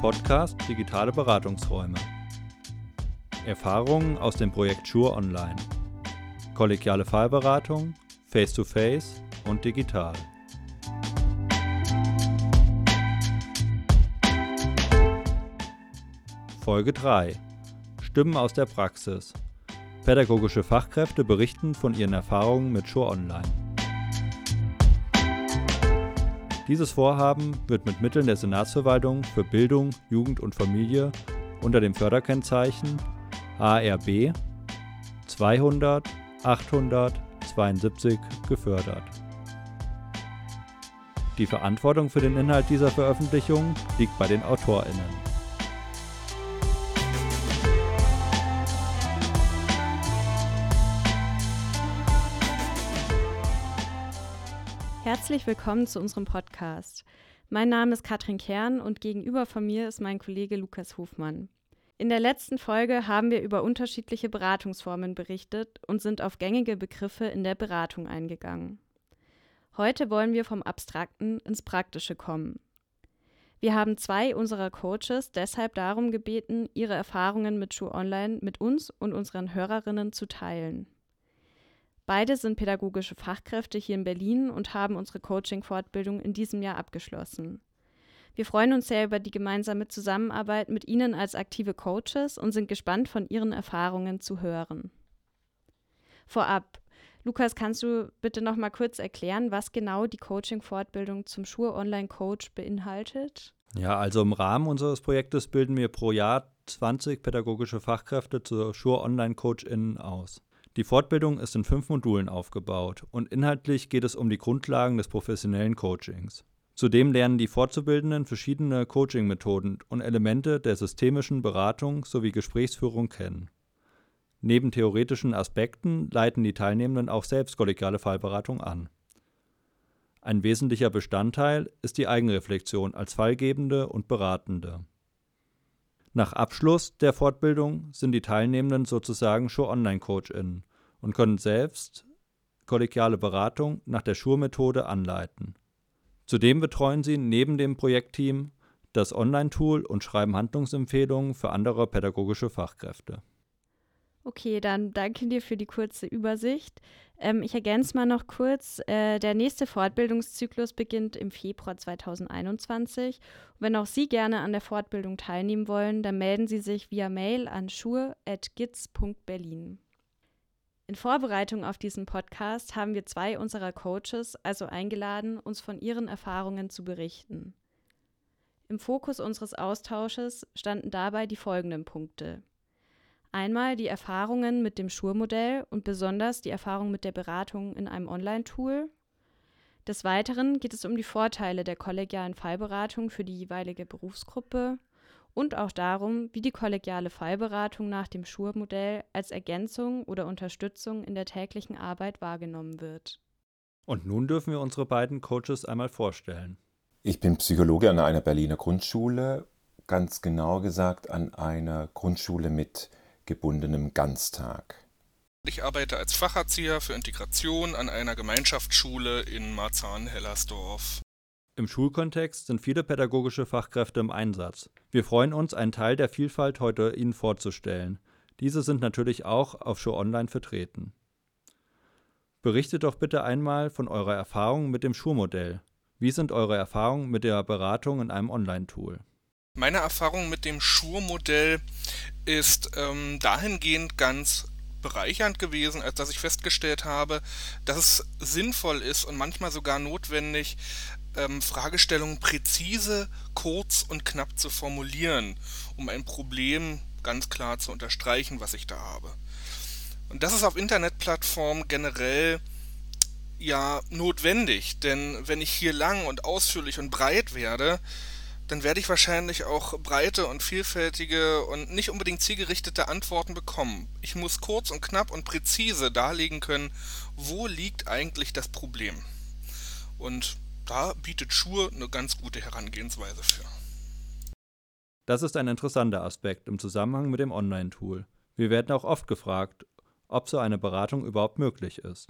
Podcast Digitale Beratungsräume. Erfahrungen aus dem Projekt Schur Online. Kollegiale Fallberatung, Face-to-Face und digital. Folge 3. Stimmen aus der Praxis. Pädagogische Fachkräfte berichten von ihren Erfahrungen mit Schur Online. Dieses Vorhaben wird mit Mitteln der Senatsverwaltung für Bildung, Jugend und Familie unter dem Förderkennzeichen ARB 200 872 gefördert. Die Verantwortung für den Inhalt dieser Veröffentlichung liegt bei den AutorInnen. Herzlich willkommen zu unserem Podcast. Mein Name ist Katrin Kern und gegenüber von mir ist mein Kollege Lukas Hofmann. In der letzten Folge haben wir über unterschiedliche Beratungsformen berichtet und sind auf gängige Begriffe in der Beratung eingegangen. Heute wollen wir vom Abstrakten ins Praktische kommen. Wir haben zwei unserer Coaches deshalb darum gebeten, ihre Erfahrungen mit Schuh Online mit uns und unseren Hörerinnen zu teilen. Beide sind pädagogische Fachkräfte hier in Berlin und haben unsere Coaching-Fortbildung in diesem Jahr abgeschlossen. Wir freuen uns sehr über die gemeinsame Zusammenarbeit mit Ihnen als aktive Coaches und sind gespannt, von Ihren Erfahrungen zu hören. Vorab, Lukas, kannst du bitte noch mal kurz erklären, was genau die Coaching-Fortbildung zum Schur Online Coach beinhaltet? Ja, also im Rahmen unseres Projektes bilden wir pro Jahr 20 pädagogische Fachkräfte zur Schur Online CoachInnen aus. Die Fortbildung ist in fünf Modulen aufgebaut und inhaltlich geht es um die Grundlagen des professionellen Coachings. Zudem lernen die Fortzubildenden verschiedene Coaching-Methoden und Elemente der systemischen Beratung sowie Gesprächsführung kennen. Neben theoretischen Aspekten leiten die Teilnehmenden auch selbst kollegiale Fallberatung an. Ein wesentlicher Bestandteil ist die Eigenreflexion als Fallgebende und Beratende. Nach Abschluss der Fortbildung sind die Teilnehmenden sozusagen Show-Online-CoachInnen und können selbst kollegiale Beratung nach der Schur-Methode anleiten. Zudem betreuen sie neben dem Projektteam das Online-Tool und schreiben Handlungsempfehlungen für andere pädagogische Fachkräfte. Okay, dann danke dir für die kurze Übersicht. Ähm, ich ergänze mal noch kurz, äh, der nächste Fortbildungszyklus beginnt im Februar 2021. wenn auch Sie gerne an der Fortbildung teilnehmen wollen, dann melden Sie sich via Mail an schur.giz.berlin. In Vorbereitung auf diesen Podcast haben wir zwei unserer Coaches also eingeladen, uns von ihren Erfahrungen zu berichten. Im Fokus unseres Austausches standen dabei die folgenden Punkte. Einmal die Erfahrungen mit dem Schur-Modell und besonders die Erfahrung mit der Beratung in einem Online-Tool. Des Weiteren geht es um die Vorteile der kollegialen Fallberatung für die jeweilige Berufsgruppe und auch darum, wie die kollegiale Fallberatung nach dem Schur-Modell als Ergänzung oder Unterstützung in der täglichen Arbeit wahrgenommen wird. Und nun dürfen wir unsere beiden Coaches einmal vorstellen. Ich bin Psychologe an einer Berliner Grundschule, ganz genau gesagt an einer Grundschule mit gebundenem Ganztag. Ich arbeite als Facherzieher für Integration an einer Gemeinschaftsschule in Marzahn-Hellersdorf. Im Schulkontext sind viele pädagogische Fachkräfte im Einsatz. Wir freuen uns, einen Teil der Vielfalt heute Ihnen vorzustellen. Diese sind natürlich auch auf Show Online vertreten. Berichtet doch bitte einmal von eurer Erfahrung mit dem Schulmodell. Wie sind eure Erfahrungen mit der Beratung in einem Online-Tool? Meine Erfahrung mit dem Schur-Modell ist ähm, dahingehend ganz bereichernd gewesen, als dass ich festgestellt habe, dass es sinnvoll ist und manchmal sogar notwendig, ähm, Fragestellungen präzise, kurz und knapp zu formulieren, um ein Problem ganz klar zu unterstreichen, was ich da habe. Und das ist auf Internetplattformen generell ja notwendig, denn wenn ich hier lang und ausführlich und breit werde, dann werde ich wahrscheinlich auch breite und vielfältige und nicht unbedingt zielgerichtete Antworten bekommen. Ich muss kurz und knapp und präzise darlegen können, wo liegt eigentlich das Problem. Und da bietet Schur eine ganz gute Herangehensweise für. Das ist ein interessanter Aspekt im Zusammenhang mit dem Online-Tool. Wir werden auch oft gefragt, ob so eine Beratung überhaupt möglich ist.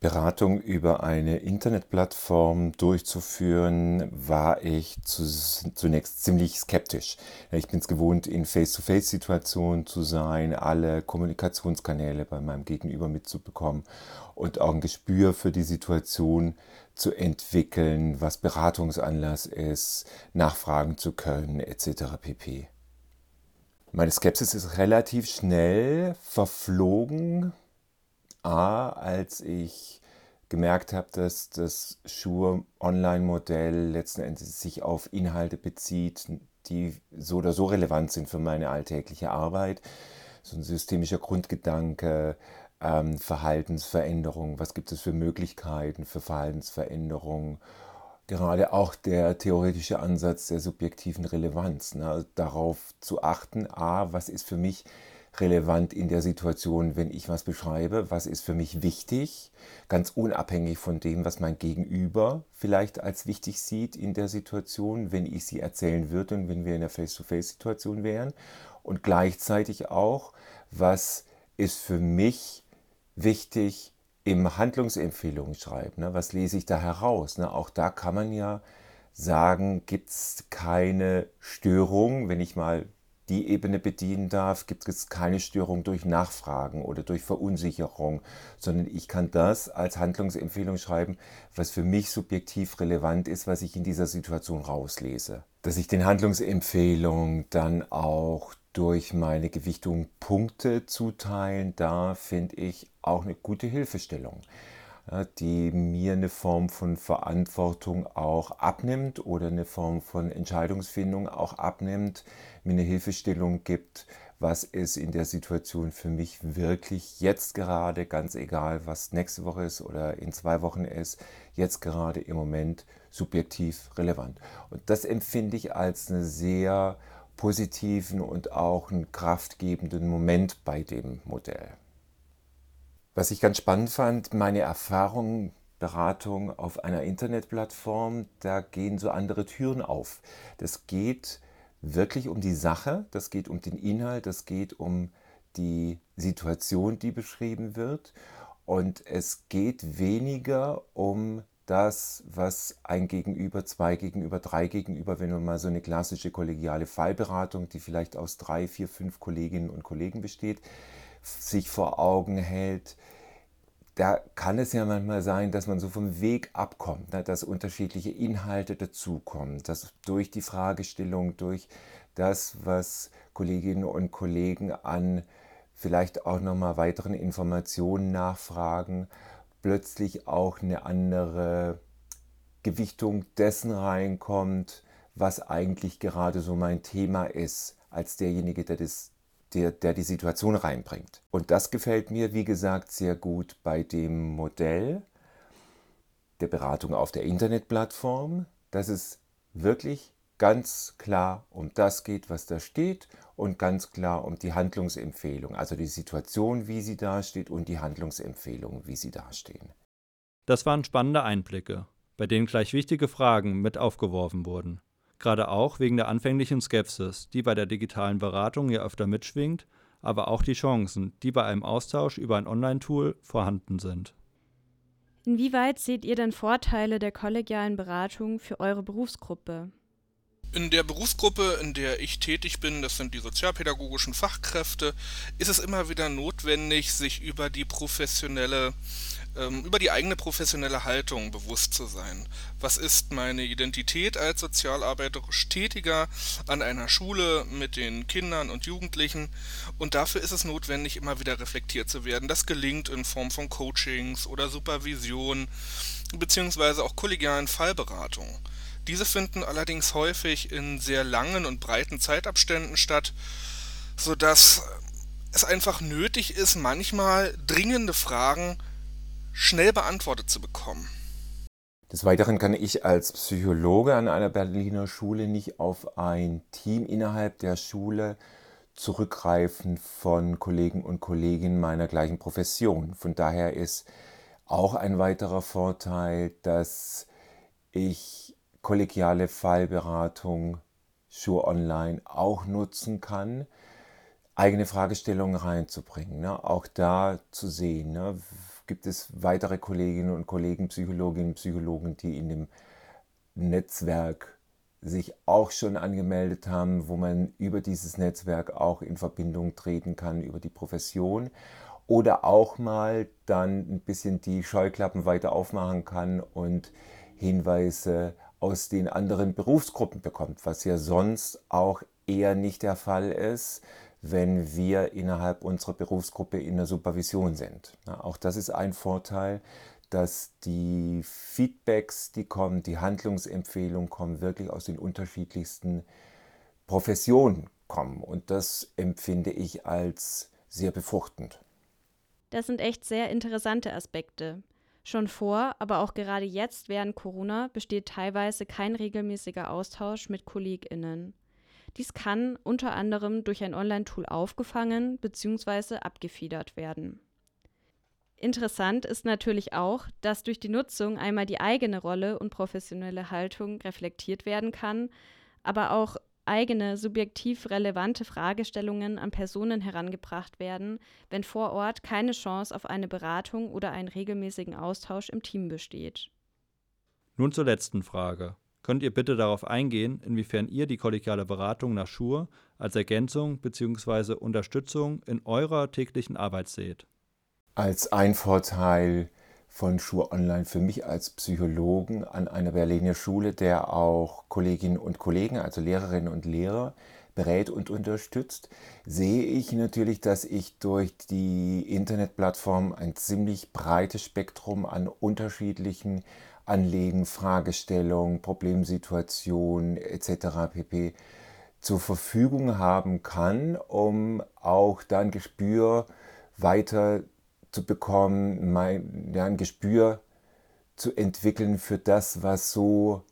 Beratung über eine Internetplattform durchzuführen, war ich zu, zunächst ziemlich skeptisch. Ich bin es gewohnt, in Face-to-Face-Situationen zu sein, alle Kommunikationskanäle bei meinem Gegenüber mitzubekommen und auch ein Gespür für die Situation zu entwickeln, was Beratungsanlass ist, nachfragen zu können, etc. pp. Meine Skepsis ist relativ schnell verflogen A, als ich gemerkt habe, dass das Schur-Online-Modell letzten Endes sich auf Inhalte bezieht, die so oder so relevant sind für meine alltägliche Arbeit. So ein systemischer Grundgedanke, ähm, Verhaltensveränderung, was gibt es für Möglichkeiten für Verhaltensveränderung. Gerade auch der theoretische Ansatz der subjektiven Relevanz, ne, darauf zu achten, a, was ist für mich relevant in der Situation, wenn ich was beschreibe, was ist für mich wichtig, ganz unabhängig von dem, was mein Gegenüber vielleicht als wichtig sieht in der Situation, wenn ich sie erzählen würde und wenn wir in der Face-to-Face-Situation wären. Und gleichzeitig auch, was ist für mich wichtig im Handlungsempfehlungen schreiben. Ne? Was lese ich da heraus? Ne? Auch da kann man ja sagen, gibt es keine Störung, wenn ich mal die Ebene bedienen darf, gibt es keine Störung durch Nachfragen oder durch Verunsicherung, sondern ich kann das als Handlungsempfehlung schreiben, was für mich subjektiv relevant ist, was ich in dieser Situation rauslese. Dass ich den Handlungsempfehlungen dann auch durch meine Gewichtung Punkte zuteilen darf, finde ich auch eine gute Hilfestellung die mir eine Form von Verantwortung auch abnimmt oder eine Form von Entscheidungsfindung auch abnimmt, mir eine Hilfestellung gibt, was ist in der Situation für mich wirklich jetzt gerade, ganz egal, was nächste Woche ist oder in zwei Wochen ist, jetzt gerade im Moment subjektiv relevant. Und das empfinde ich als einen sehr positiven und auch einen kraftgebenden Moment bei dem Modell. Was ich ganz spannend fand, meine Erfahrung, Beratung auf einer Internetplattform, da gehen so andere Türen auf. Das geht wirklich um die Sache, das geht um den Inhalt, das geht um die Situation, die beschrieben wird. Und es geht weniger um das, was ein Gegenüber, zwei Gegenüber, drei Gegenüber, wenn man mal so eine klassische kollegiale Fallberatung, die vielleicht aus drei, vier, fünf Kolleginnen und Kollegen besteht, sich vor Augen hält, da kann es ja manchmal sein, dass man so vom Weg abkommt, ne, dass unterschiedliche Inhalte dazukommen, dass durch die Fragestellung, durch das, was Kolleginnen und Kollegen an vielleicht auch nochmal weiteren Informationen nachfragen, plötzlich auch eine andere Gewichtung dessen reinkommt, was eigentlich gerade so mein Thema ist, als derjenige, der das der, der die Situation reinbringt. Und das gefällt mir, wie gesagt, sehr gut bei dem Modell der Beratung auf der Internetplattform, dass es wirklich ganz klar um das geht, was da steht und ganz klar um die Handlungsempfehlung, also die Situation, wie sie dasteht und die Handlungsempfehlung, wie sie dastehen. Das waren spannende Einblicke, bei denen gleich wichtige Fragen mit aufgeworfen wurden gerade auch wegen der anfänglichen Skepsis, die bei der digitalen Beratung ja öfter mitschwingt, aber auch die Chancen, die bei einem Austausch über ein Online-Tool vorhanden sind. Inwieweit seht ihr denn Vorteile der kollegialen Beratung für eure Berufsgruppe? In der Berufsgruppe, in der ich tätig bin, das sind die sozialpädagogischen Fachkräfte, ist es immer wieder notwendig, sich über die professionelle über die eigene professionelle Haltung bewusst zu sein. Was ist meine Identität als sozialarbeiterisch Tätiger an einer Schule mit den Kindern und Jugendlichen? Und dafür ist es notwendig, immer wieder reflektiert zu werden. Das gelingt in Form von Coachings oder Supervision beziehungsweise auch kollegialen Fallberatungen. Diese finden allerdings häufig in sehr langen und breiten Zeitabständen statt, sodass es einfach nötig ist, manchmal dringende Fragen schnell beantwortet zu bekommen. Des Weiteren kann ich als Psychologe an einer Berliner Schule nicht auf ein Team innerhalb der Schule zurückgreifen von Kollegen und Kolleginnen meiner gleichen Profession. Von daher ist auch ein weiterer Vorteil, dass ich kollegiale Fallberatung Schur Online auch nutzen kann, eigene Fragestellungen reinzubringen. Ne? Auch da zu sehen, ne? Gibt es weitere Kolleginnen und Kollegen, Psychologinnen und Psychologen, die in dem Netzwerk sich auch schon angemeldet haben, wo man über dieses Netzwerk auch in Verbindung treten kann über die Profession oder auch mal dann ein bisschen die Scheuklappen weiter aufmachen kann und Hinweise aus den anderen Berufsgruppen bekommt, was ja sonst auch eher nicht der Fall ist, wenn wir innerhalb unserer Berufsgruppe in der Supervision sind. Auch das ist ein Vorteil, dass die Feedbacks, die kommen, die Handlungsempfehlungen kommen, wirklich aus den unterschiedlichsten Professionen kommen. Und das empfinde ich als sehr befruchtend. Das sind echt sehr interessante Aspekte. Schon vor, aber auch gerade jetzt während Corona besteht teilweise kein regelmäßiger Austausch mit Kolleginnen. Dies kann unter anderem durch ein Online-Tool aufgefangen bzw. abgefedert werden. Interessant ist natürlich auch, dass durch die Nutzung einmal die eigene Rolle und professionelle Haltung reflektiert werden kann, aber auch eigene subjektiv relevante Fragestellungen an Personen herangebracht werden, wenn vor Ort keine Chance auf eine Beratung oder einen regelmäßigen Austausch im Team besteht. Nun zur letzten Frage. Könnt ihr bitte darauf eingehen, inwiefern ihr die kollegiale Beratung nach Schur als Ergänzung bzw. Unterstützung in eurer täglichen Arbeit seht? Als ein Vorteil von Schur Online für mich als Psychologen an einer Berliner Schule, der auch Kolleginnen und Kollegen, also Lehrerinnen und Lehrer, berät und unterstützt, sehe ich natürlich, dass ich durch die Internetplattform ein ziemlich breites Spektrum an unterschiedlichen Anliegen, Fragestellungen, Problemsituationen etc. pp. zur Verfügung haben kann, um auch dann Gespür weiter zu bekommen, mein, ja, ein Gespür zu entwickeln für das, was so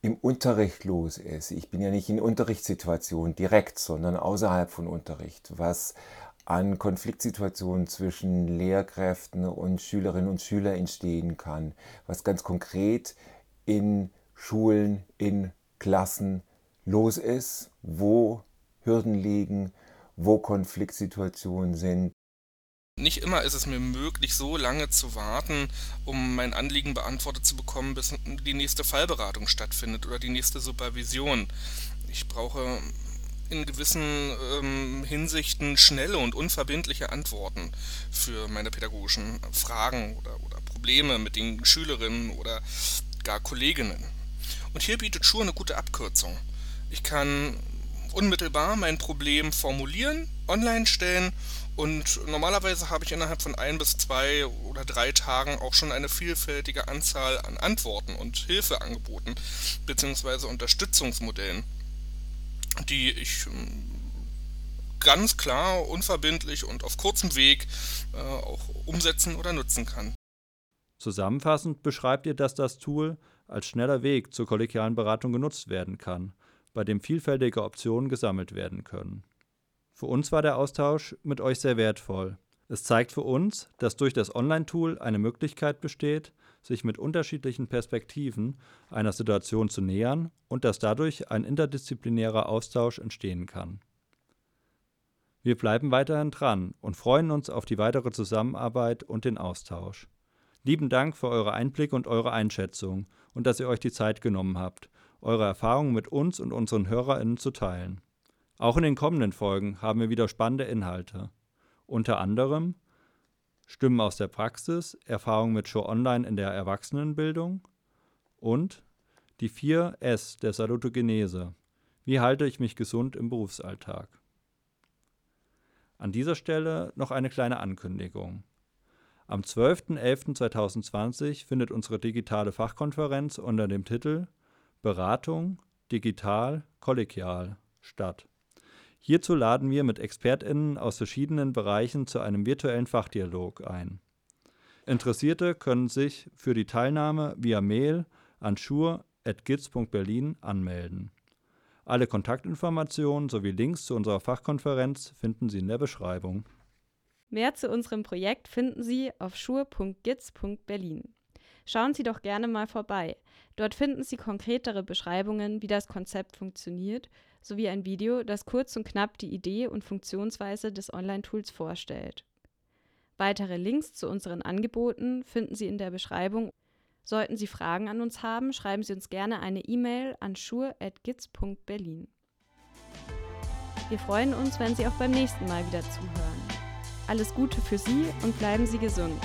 im Unterricht los ist. Ich bin ja nicht in Unterrichtssituationen direkt, sondern außerhalb von Unterricht, was an Konfliktsituationen zwischen Lehrkräften und Schülerinnen und Schülern entstehen kann, was ganz konkret in Schulen, in Klassen los ist, wo Hürden liegen, wo Konfliktsituationen sind, nicht immer ist es mir möglich, so lange zu warten, um mein Anliegen beantwortet zu bekommen, bis die nächste Fallberatung stattfindet oder die nächste Supervision. Ich brauche in gewissen ähm, Hinsichten schnelle und unverbindliche Antworten für meine pädagogischen Fragen oder, oder Probleme mit den Schülerinnen oder gar Kolleginnen. Und hier bietet Schur eine gute Abkürzung. Ich kann unmittelbar mein Problem formulieren, online stellen und normalerweise habe ich innerhalb von ein bis zwei oder drei Tagen auch schon eine vielfältige Anzahl an Antworten und Hilfeangeboten bzw. Unterstützungsmodellen, die ich ähm, ganz klar, unverbindlich und auf kurzem Weg äh, auch umsetzen oder nutzen kann. Zusammenfassend beschreibt ihr, dass das Tool als schneller Weg zur kollegialen Beratung genutzt werden kann, bei dem vielfältige Optionen gesammelt werden können. Für uns war der Austausch mit euch sehr wertvoll. Es zeigt für uns, dass durch das Online-Tool eine Möglichkeit besteht, sich mit unterschiedlichen Perspektiven einer Situation zu nähern und dass dadurch ein interdisziplinärer Austausch entstehen kann. Wir bleiben weiterhin dran und freuen uns auf die weitere Zusammenarbeit und den Austausch. Lieben Dank für eure Einblicke und eure Einschätzung und dass ihr euch die Zeit genommen habt, eure Erfahrungen mit uns und unseren HörerInnen zu teilen. Auch in den kommenden Folgen haben wir wieder spannende Inhalte. Unter anderem Stimmen aus der Praxis, Erfahrungen mit Show Online in der Erwachsenenbildung und die vier S der Salutogenese. Wie halte ich mich gesund im Berufsalltag? An dieser Stelle noch eine kleine Ankündigung. Am 12.11.2020 findet unsere digitale Fachkonferenz unter dem Titel Beratung digital kollegial statt. Hierzu laden wir mit ExpertInnen aus verschiedenen Bereichen zu einem virtuellen Fachdialog ein. Interessierte können sich für die Teilnahme via Mail an schur.giz.berlin anmelden. Alle Kontaktinformationen sowie Links zu unserer Fachkonferenz finden Sie in der Beschreibung. Mehr zu unserem Projekt finden Sie auf schur.giz.berlin. Schauen Sie doch gerne mal vorbei. Dort finden Sie konkretere Beschreibungen, wie das Konzept funktioniert sowie ein Video, das kurz und knapp die Idee und Funktionsweise des Online-Tools vorstellt. Weitere Links zu unseren Angeboten finden Sie in der Beschreibung. Sollten Sie Fragen an uns haben, schreiben Sie uns gerne eine E-Mail an schur.gitz.berlin. Wir freuen uns, wenn Sie auch beim nächsten Mal wieder zuhören. Alles Gute für Sie und bleiben Sie gesund.